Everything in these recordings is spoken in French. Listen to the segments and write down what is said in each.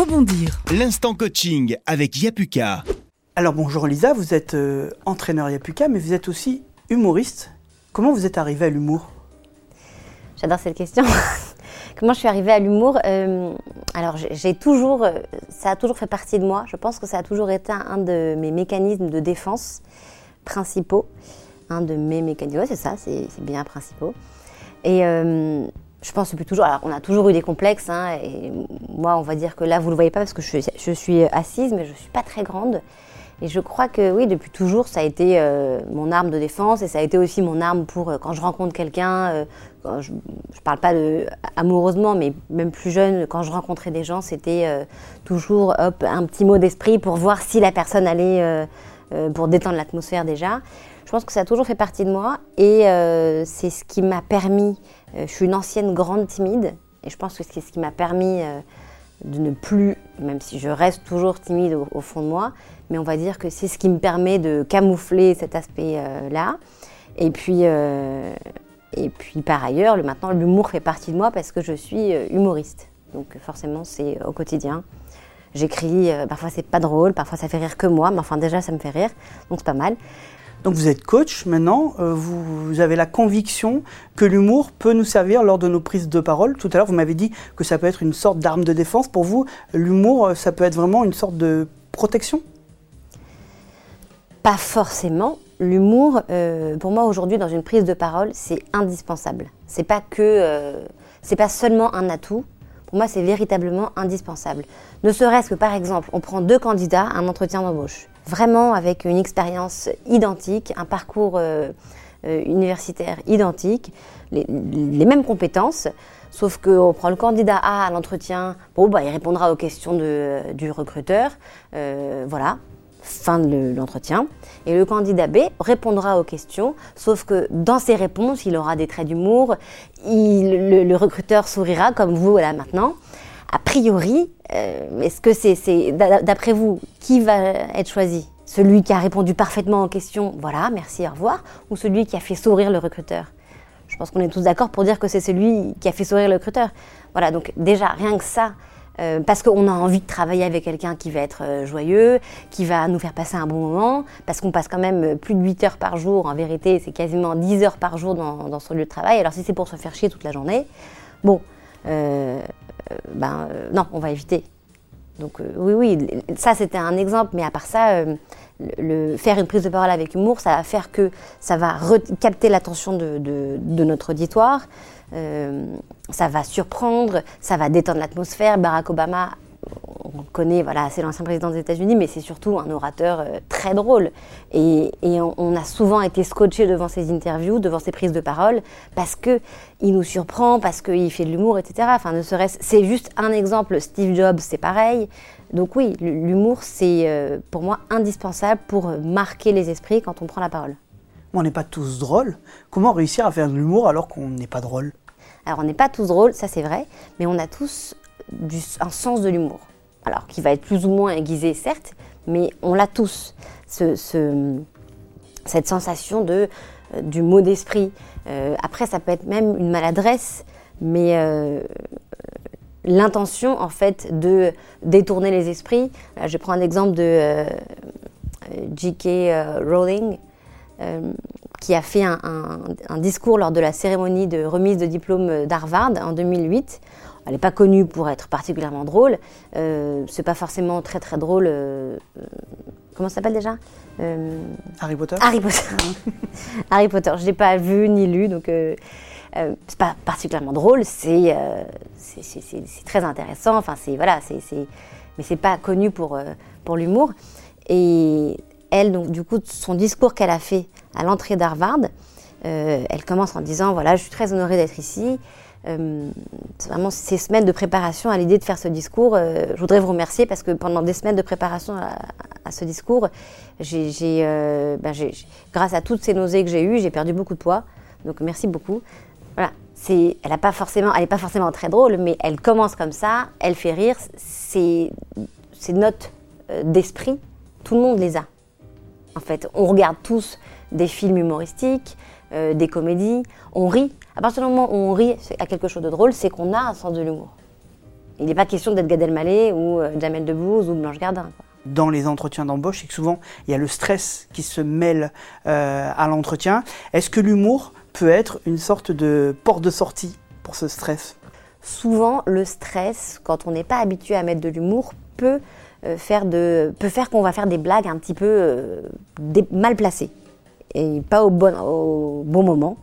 rebondir. L'instant coaching avec Yapuka. Alors bonjour Lisa, vous êtes euh, entraîneur Yapuka, mais vous êtes aussi humoriste. Comment vous êtes arrivée à l'humour? J'adore cette question. Comment je suis arrivée à l'humour euh, Alors j'ai toujours, euh, ça a toujours fait partie de moi. Je pense que ça a toujours été un, de mes mécanismes de défense principaux. Un de mes mécanismes, ouais, c'est ça, c'est bien principaux. Et je pense depuis toujours, alors on a toujours eu des complexes, hein, et moi on va dire que là vous ne le voyez pas parce que je, suis assise, mais je ne suis pas très grande. Et je crois que oui, depuis toujours, ça a été euh, mon arme de défense et ça a été aussi mon arme pour euh, quand je rencontre quelqu'un, euh, je ne parle pas de, amoureusement, mais même plus jeune, quand je rencontrais des gens, c'était toujours hop, un petit mot d'esprit pour voir si la personne allait, pour détendre l'atmosphère déjà. Je pense que ça a toujours fait partie de moi et c'est ce qui m'a permis euh, je suis une ancienne grande timide et je pense que c'est ce qui m'a permis euh, de ne plus, même si je reste toujours timide au, fond de moi, mais on va dire que c'est ce qui me permet de camoufler cet aspect-là. et puis, euh, et puis par ailleurs, le, maintenant, l'humour fait partie de moi parce que je suis humoriste. Donc forcément, c'est au quotidien. J'écris, parfois c'est pas drôle, parfois ça fait rire que moi, mais enfin déjà ça me fait rire, donc c'est pas mal. Donc vous êtes coach maintenant, euh, vous, avez la conviction que l'humour peut nous servir lors de nos prises de parole. Tout à l'heure, vous m'avez dit que ça peut être une sorte d'arme de défense. Pour vous, l'humour, euh, ça peut être vraiment une sorte de protection? Pas forcément. L'humour, euh, pour moi aujourd'hui, dans une prise de parole, c'est indispensable. C'est pas c'est pas seulement un atout. Pour moi, c'est véritablement indispensable. Ne serait-ce que, par exemple, on prend deux candidats à un entretien d'embauche vraiment avec une expérience identique, un parcours euh, euh, universitaire identique, les, mêmes compétences, sauf qu'on prend le candidat A à l'entretien, bon, bah, il répondra aux questions du recruteur, euh, voilà, fin de l'entretien. Et le candidat B répondra aux questions, sauf que dans ses réponses, il aura des traits d'humour, le, le, recruteur sourira comme vous là maintenant a priori, euh, est-ce que c'est, d'après vous, qui va être choisi? Celui qui a répondu parfaitement aux questions, voilà, merci, au revoir, ou celui qui a fait sourire le recruteur? Je pense qu'on est tous d'accord pour dire que c'est celui qui a fait sourire le recruteur. Voilà, donc déjà, rien que ça, euh, parce qu'on a envie de travailler avec quelqu'un qui va être euh, joyeux, qui va nous faire passer un bon moment, parce qu'on passe quand même plus de 8 heures par jour, en vérité c'est quasiment 10 heures par jour dans, son lieu de travail, alors si c'est pour se faire chier toute la journée, bon, ben euh, non, on va éviter. Donc euh, oui, oui, ça c'était un exemple, mais à part ça, faire une prise de parole avec humour, ça va faire que ça va capter l'attention de, de, notre auditoire, ça va surprendre, ça va détendre l'atmosphère. Barack Obama on connaît, voilà, c'est l'ancien président des États-Unis, mais c'est surtout un orateur euh, très drôle. Et, on, a souvent été scotché devant ses interviews, devant ses prises de parole, parce que il nous surprend, parce qu'il fait de l'humour, etc. Enfin, ne serait c'est juste un exemple. Steve Jobs, c'est pareil. Donc oui, l'humour, c'est euh, pour moi indispensable pour marquer les esprits quand on prend la parole. On n'est pas tous drôles. Comment réussir à faire de l'humour alors qu'on n'est pas drôle? Alors on n'est pas tous drôles, ça c'est vrai, mais on a tous un sens de l'humour. Alors, qui va être plus ou moins aiguisé, certes, mais on l'a tous, ce, cette sensation de, euh, du mot d'esprit. Euh, après, ça peut être même une maladresse, mais euh, l'intention, en fait, de détourner les esprits. je prends un exemple de J.K. Rowling, qui a fait un, discours lors de la cérémonie de remise de diplôme d'Harvard en 2008 elle n'est pas connue pour être particulièrement drôle. Euh, c'est pas forcément très très drôle. Euh, euh, comment ça s'appelle déjà euh, Harry Potter. Harry Potter. Harry Potter. Je l'ai pas vu ni lu, donc c'est pas particulièrement drôle. C'est c'est très intéressant. Enfin c'est voilà, c'est mais c'est pas connu pour pour l'humour. Et elle donc du coup son discours qu'elle a fait à l'entrée d'Harvard, elle commence en disant voilà je suis très honorée d'être ici. Euh, vraiment ces semaines de préparation à l'idée de faire ce discours. Euh, je voudrais vous remercier parce que pendant des semaines de préparation à, ce discours, euh, ben grâce à toutes ces nausées que j'ai eues, j'ai perdu beaucoup de poids. Donc merci beaucoup. Voilà. Elle n'est pas forcément, très drôle, mais elle commence comme ça, elle fait rire. Ces, ces notes d'esprit, tout le monde les a. En fait, on regarde tous des films humoristiques, des comédies, on rit à partir du moment où on rit à quelque chose de drôle, c'est qu'on a un sens de l'humour. Il n'est pas question d'être Gad Elmaleh ou euh, Jamel Debbouze ou Blanche Gardin. quoi. Dans les entretiens d'embauche, c'est que souvent il y a le stress qui se mêle euh, à l'entretien. Est-ce que l'humour peut être une sorte de porte de sortie pour ce stress? Souvent, le stress, quand on n'est pas habitué à mettre de l'humour, peut euh, faire de, peut faire qu'on va faire des blagues un petit peu euh, mal placées et pas au bon, au bon moment.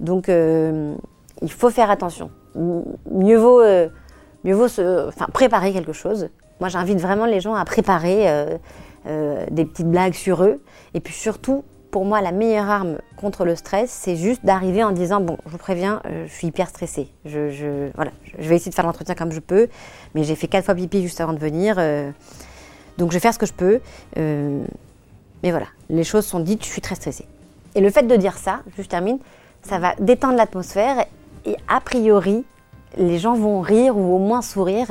Donc, euh, il faut faire attention. Mieux vaut, euh, mieux vaut se, enfin, préparer quelque chose. Moi, j'invite vraiment les gens à préparer euh, des petites blagues sur eux. Et puis surtout, pour moi, la meilleure arme contre le stress, c'est juste d'arriver en disant bon, je vous préviens, je suis hyper stressée. Je, voilà, je vais essayer de faire l'entretien comme je peux, mais j'ai fait quatre fois pipi juste avant de venir, donc je vais faire ce que je peux. mais voilà, les choses sont dites, je suis très stressée. Et le fait de dire ça, je termine, ça va détendre l'atmosphère et a priori, les gens vont rire ou au moins sourire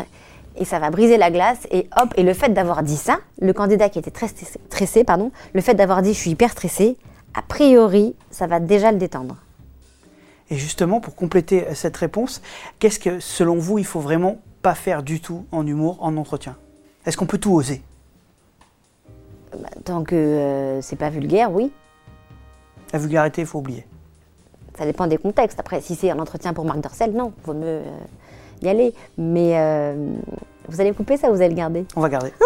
et ça va briser la glace et hop, et le fait d'avoir dit ça, le candidat qui était très stressé, pardon, le fait d'avoir dit je suis hyper stressé, a priori, ça va déjà le détendre. Et justement, pour compléter euh, cette réponse, qu'est-ce que selon vous il faut vraiment pas faire du tout en humour, en entretien? Est-ce qu'on peut tout oser? Bah, tant que euh, c'est pas vulgaire, oui. La vulgarité, il faut oublier. Ça dépend des contextes. Après, si c'est un entretien pour Marc Dorcel, non, vaut mieux euh, y aller. Mais euh, vous allez couper ça ou vous allez le garder? On va garder.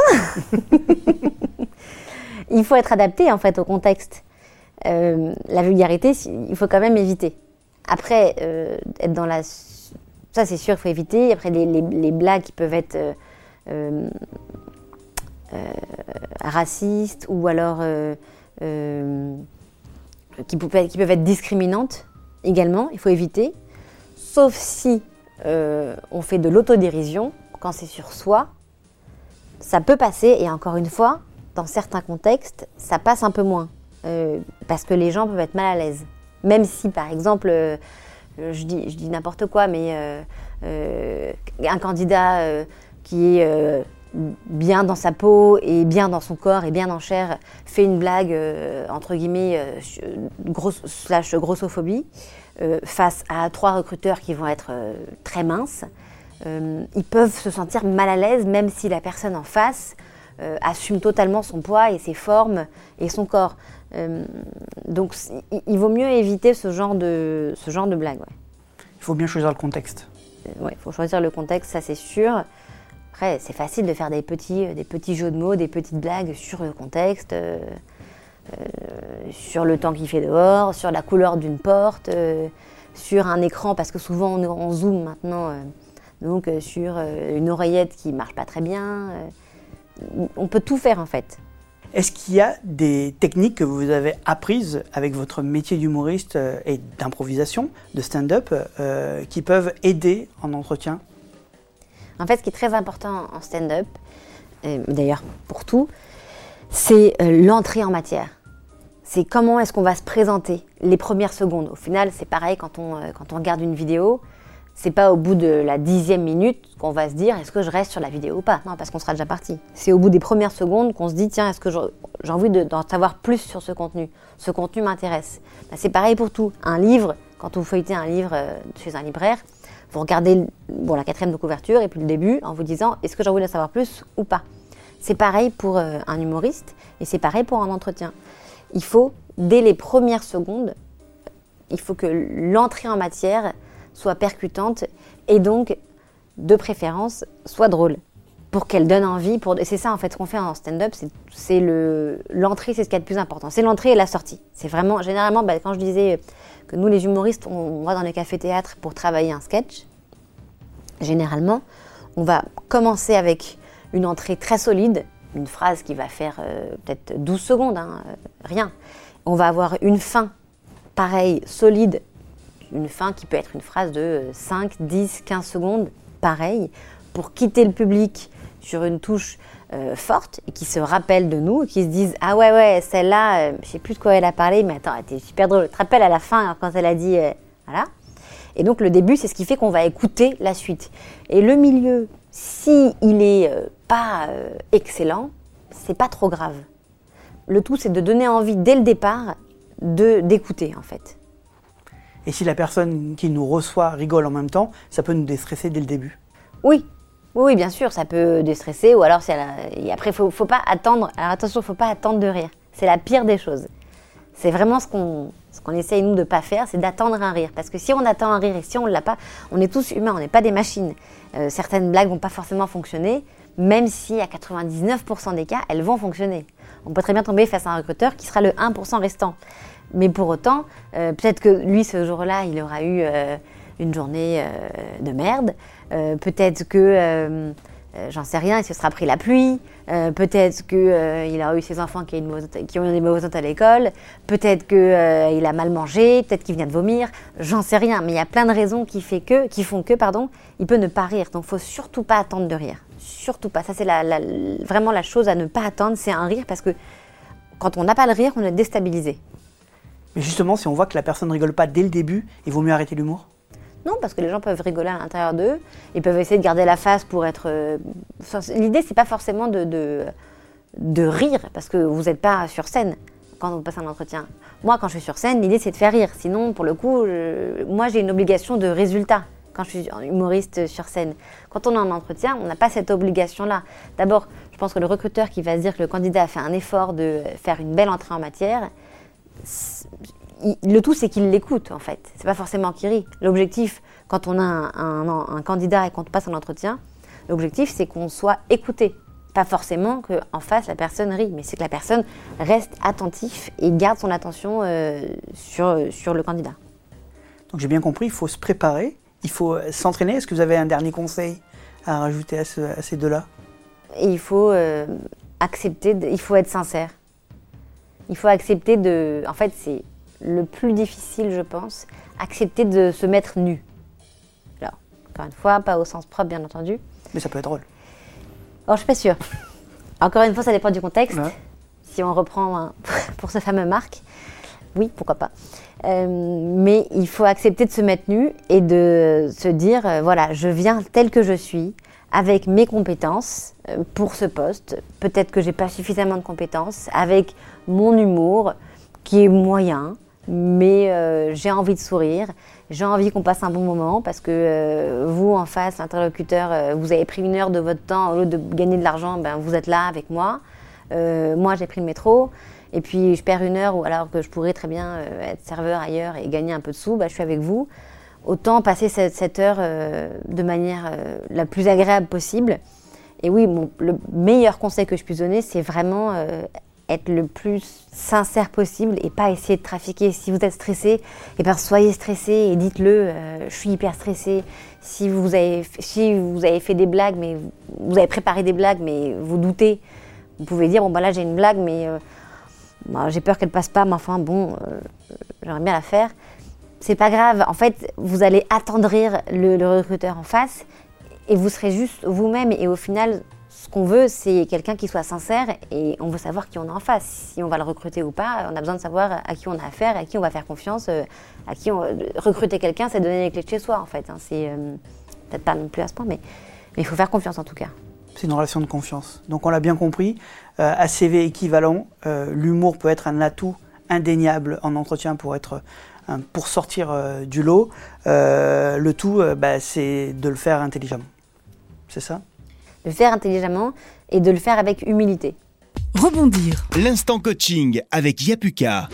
Il faut être adapté en fait au contexte. Euh, la vulgarité, il faut quand même éviter. Après, euh, être dans la. Ça, c'est sûr, il faut éviter. Après, les, les- les blagues qui peuvent être racistes ou alors qui, peuvent être, qui peuvent être discriminantes également, il faut éviter. Sauf si euh, on fait de l'autodérision, quand c'est sur soi, ça peut passer. Et encore une fois, dans certains contextes, ça passe un peu moins. Euh, parce que les gens peuvent être mal à l'aise. Même si, par exemple, euh, je dis, je dis n'importe quoi, mais un candidat qui est bien dans sa peau et bien dans son corps et bien en chair fait une blague, euh, entre guillemets, euh, grosse, slash grossophobie, euh, face à trois recruteurs qui vont être très minces, ils peuvent se sentir mal à l'aise même si la personne en face assume totalement son poids et ses formes et son corps. Donc il, vaut mieux éviter ce genre de, ce genre de blague. ouais. Il faut bien choisir le contexte. Il faut choisir le contexte, ça c'est sûr. Après, c'est facile de faire des petits, euh, des petits jeux de mots, des petites blagues sur le contexte, euh, euh, sur le temps qu'il fait dehors, sur la couleur d'une porte, sur un écran, parce que souvent on zoom maintenant, donc sur une oreillette qui marche pas très bien. on peut tout faire en fait. Est-ce qu'il y a des techniques que vous avez apprises avec votre métier d'humoriste et d'improvisation, de stand-up, qui peuvent aider en entretien? En fait, ce qui est très important en stand-up, d'ailleurs pour tout, c'est euh, l'entrée en matière. C'est comment est-ce qu'on va se présenter les premières secondes. Au final, c'est pareil quand on, euh, quand on regarde une vidéo. C'est pas au bout de la dixième minute qu'on va se dire est-ce que je reste sur la vidéo ou pas? Non, parce qu'on sera déjà parti. C'est au bout des premières secondes qu'on se dit tiens, est-ce que j'ai envie de- d'en savoir plus sur ce contenu Ce contenu m'intéresse. Ben, c'est pareil pour tout. Un livre, quand vous feuilletez un livre euh, chez un libraire, vous regardez bon, la quatrième de couverture et puis le début en vous disant est-ce que j'ai envie de savoir plus ou pas? C'est pareil pour euh, un humoriste et c'est pareil pour un entretien. Il faut, dès les premières secondes, il faut que l'entrée en matière soit percutante et donc, de préférence, soit drôle pour qu'elle donne envie. Pour... C'est ça en fait ce qu'on fait en stand-up, c'est- c'est le l'entrée, c'est ce qu'il y a de plus important. C'est l'entrée et la sortie. C'est vraiment, généralement, bah, quand je disais que nous les humoristes, on, va dans les cafés-théâtres pour travailler un sketch, généralement, on va commencer avec une entrée très solide, une phrase qui va faire euh, peut-être 12 secondes, hein, euh, rien. On va avoir une fin, pareil, solide, une fin qui peut être une phrase de euh, 5, 10, 15 secondes, pareil, pour quitter le public sur une touche euh, forte et qui se rappelle de nous et qui se disent Ah ouais, ouais, celle-là, euh, je sais plus de quoi elle a parlé, mais attends, elle était super drôle. Tu te rappelles à la fin hein, quand elle a dit. euh, voilà. Et donc le début, c'est ce qui fait qu'on va écouter la suite. Et le milieu, si il est euh, pas excellent, c'est pas trop grave. Le tout, c'est de donner envie dès le départ de d'écouter en fait. Et si la personne qui nous reçoit rigole en même temps, ça peut nous déstresser dès le début. Oui, Oui, bien sûr, ça peut déstresser, ou alors c'est et après faut, faut pas attendre. Alors attention, faut pas attendre de rire. C'est la pire des choses. C'est vraiment ce qu'on ce qu'on essaye nous de pas faire, c'est d'attendre un rire. Parce que si on attend un rire et si on l'a pas, on est tous humains, on n'est pas des machines. Euh, certaines blagues vont pas forcément fonctionner, même si à 99% des cas, elles vont fonctionner. On peut très bien tomber face à un recruteur qui sera le 1% restant. Mais pour autant, euh, peut-être que lui, ce jour-là, il aura eu euh, une journée de merde. peut-être que euh, j'en sais rien, il se sera pris la pluie, euh, peut-être qu'il euh, a eu ses enfants qui, ont eu des mauvaises notes à l'école, peut-être qu'il a mal mangé, peut-être qu'il vient de vomir, j'en sais rien, mais il y a plein de raisons qui, font que il peut ne pas rire. Donc faut surtout pas attendre de rire. Surtout pas. Ça, c'est vraiment la chose à ne pas attendre, c'est un rire parce que quand on n'a pas le rire, on est déstabilisé. Mais justement, si on voit que la personne ne rigole pas dès le début, il vaut mieux arrêter l'humour? Non, parce que les gens peuvent rigoler à l'intérieur d'eux. Ils peuvent essayer de garder la face pour être. Euh, l'idée, c'est pas forcément de, rire, parce que vous n'êtes pas sur scène quand vous passez un entretien. Moi, quand je suis sur scène, l'idée, c'est de faire rire. Sinon, pour le coup, moi, j'ai une obligation de résultat quand je suis humoriste sur scène. Quand on est en entretien, on n'a pas cette obligation-là. D'abord, je pense que le recruteur qui va se dire que le candidat a fait un effort de faire une belle entrée en matière, le tout, c'est qu'il l'écoute, en fait. C'est pas forcément qu'il rit. L'objectif, quand on a un, candidat et qu'on passe un entretien, l'objectif, c'est qu'on soit écouté. Pas forcément qu'en face, la personne rit, mais c'est que la personne reste attentif et garde son attention euh, sur, sur le candidat. Donc j'ai bien compris, il faut se préparer, il faut euh, s'entraîner. Est-ce que vous avez un dernier conseil à rajouter à, ces deux-là? Il faut euh, accepter, il faut être sincère. Il faut accepter de... En fait, c'est le plus difficile, je pense, accepter de se mettre nu. Alors, encore une fois, pas au sens propre, bien entendu. Mais ça peut être drôle. Alors, je suis pas sûre. Encore une fois, ça dépend du contexte. Si on reprend pour ce fameux Marc, oui, pourquoi pas. Euh, mais il faut accepter de se mettre nu et de se dire, euh, voilà, je viens tel que je suis, avec mes compétences euh, pour ce poste. Peut-être que j'ai pas suffisamment de compétences, avec mon humour qui est moyen, mais euh, j'ai envie de sourire, j'ai envie qu'on passe un bon moment parce que euh, vous, en face, l'interlocuteur, euh, vous avez pris une heure de votre temps, au lieu de gagner de l'argent, ben, vous êtes là avec moi. moi, j'ai pris le métro et puis je perds une heure alors que je pourrais très bien être serveur ailleurs et gagner un peu de sous, ben, je suis avec vous. Autant passer cette, heure de manière la plus agréable possible. Et oui, le meilleur conseil que je puisse donner, c'est vraiment être le plus sincère possible et pas essayer de trafiquer. Si vous êtes stressé, eh ben soyez stressé et dites-le, euh, je suis hyper stressé. Si vous, avez, si vous avez fait des blagues, mais vous avez préparé des blagues, mais vous doutez, vous pouvez dire, bon bah là j'ai une blague, mais euh, bah, j'ai peur qu'elle passe pas, mais enfin bon, euh, j'aimerais bien la faire. C'est pas grave, en fait, vous allez attendrir le recruteur en face et vous serez juste vous-même et au final, ce qu'on veut, c'est quelqu'un qui soit sincère et on veut savoir qui on a en face. Si on va le recruter ou pas, on a besoin de savoir à qui on a affaire, à qui on va faire confiance, euh, à qui on... recruter quelqu'un, c'est donner les clés de chez soi en fait. Hein. C'est euh, peut-être pas non plus à ce point, mais, il faut faire confiance en tout cas. C'est une relation de confiance. Donc on l'a bien compris, euh, à équivalent, l'humour peut être un atout indéniable en entretien pour être pour sortir du lot. le tout, bah, c'est de le faire intelligemment. C'est ça? Le faire intelligemment et de le faire avec humilité. Rebondir. L'instant coaching avec Yapuka.